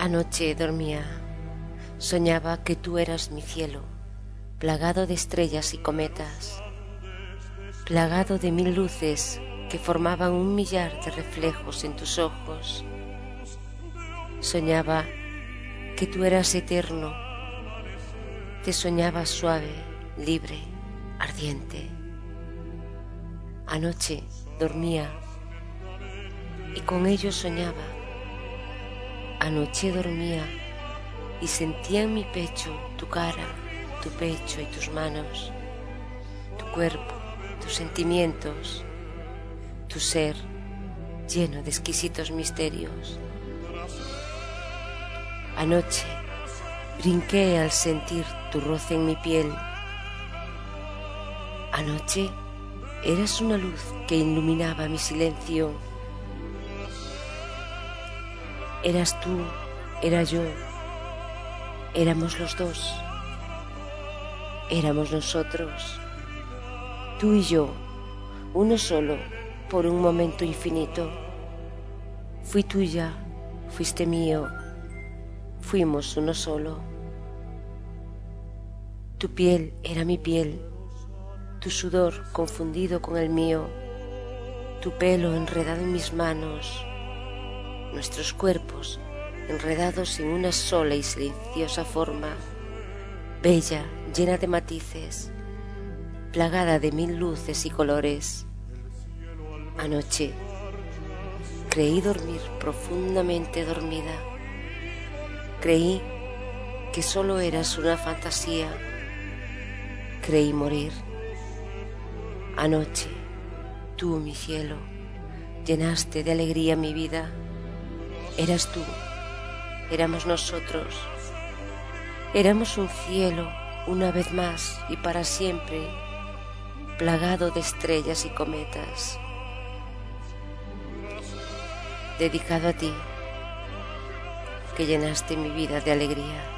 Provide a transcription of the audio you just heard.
Anoche dormía. Soñaba que tú eras mi cielo, plagado de estrellas y cometas, plagado de mil luces que formaban un millar de reflejos en tus ojos. Soñaba que tú eras eterno. Te soñaba suave, libre, ardiente. Anoche dormía y con ello soñaba. Anoche dormía y sentía en mi pecho tu cara, tu pecho y tus manos, tu cuerpo, tus sentimientos, tu ser lleno de exquisitos misterios. Anoche brinqué al sentir tu roce en mi piel. Anoche eras una luz que iluminaba mi silencio. Eras tú, era yo, éramos los dos, éramos nosotros, tú y yo, uno solo, por un momento infinito. Fui tuya, fuiste mío, fuimos uno solo. Tu piel era mi piel, tu sudor confundido con el mío, tu pelo enredado en mis manos, nuestros cuerpos enredados en una sola y silenciosa forma, bella, llena de matices, plagada de mil luces y colores. Anoche creí dormir profundamente dormida. Creí que solo eras una fantasía. Creí morir. Anoche, tú, mi cielo, llenaste de alegría mi vida. Eras tú, éramos nosotros. Éramos un cielo, una vez más y para siempre, plagado de estrellas y cometas. Dedicado a ti, que llenaste mi vida de alegría.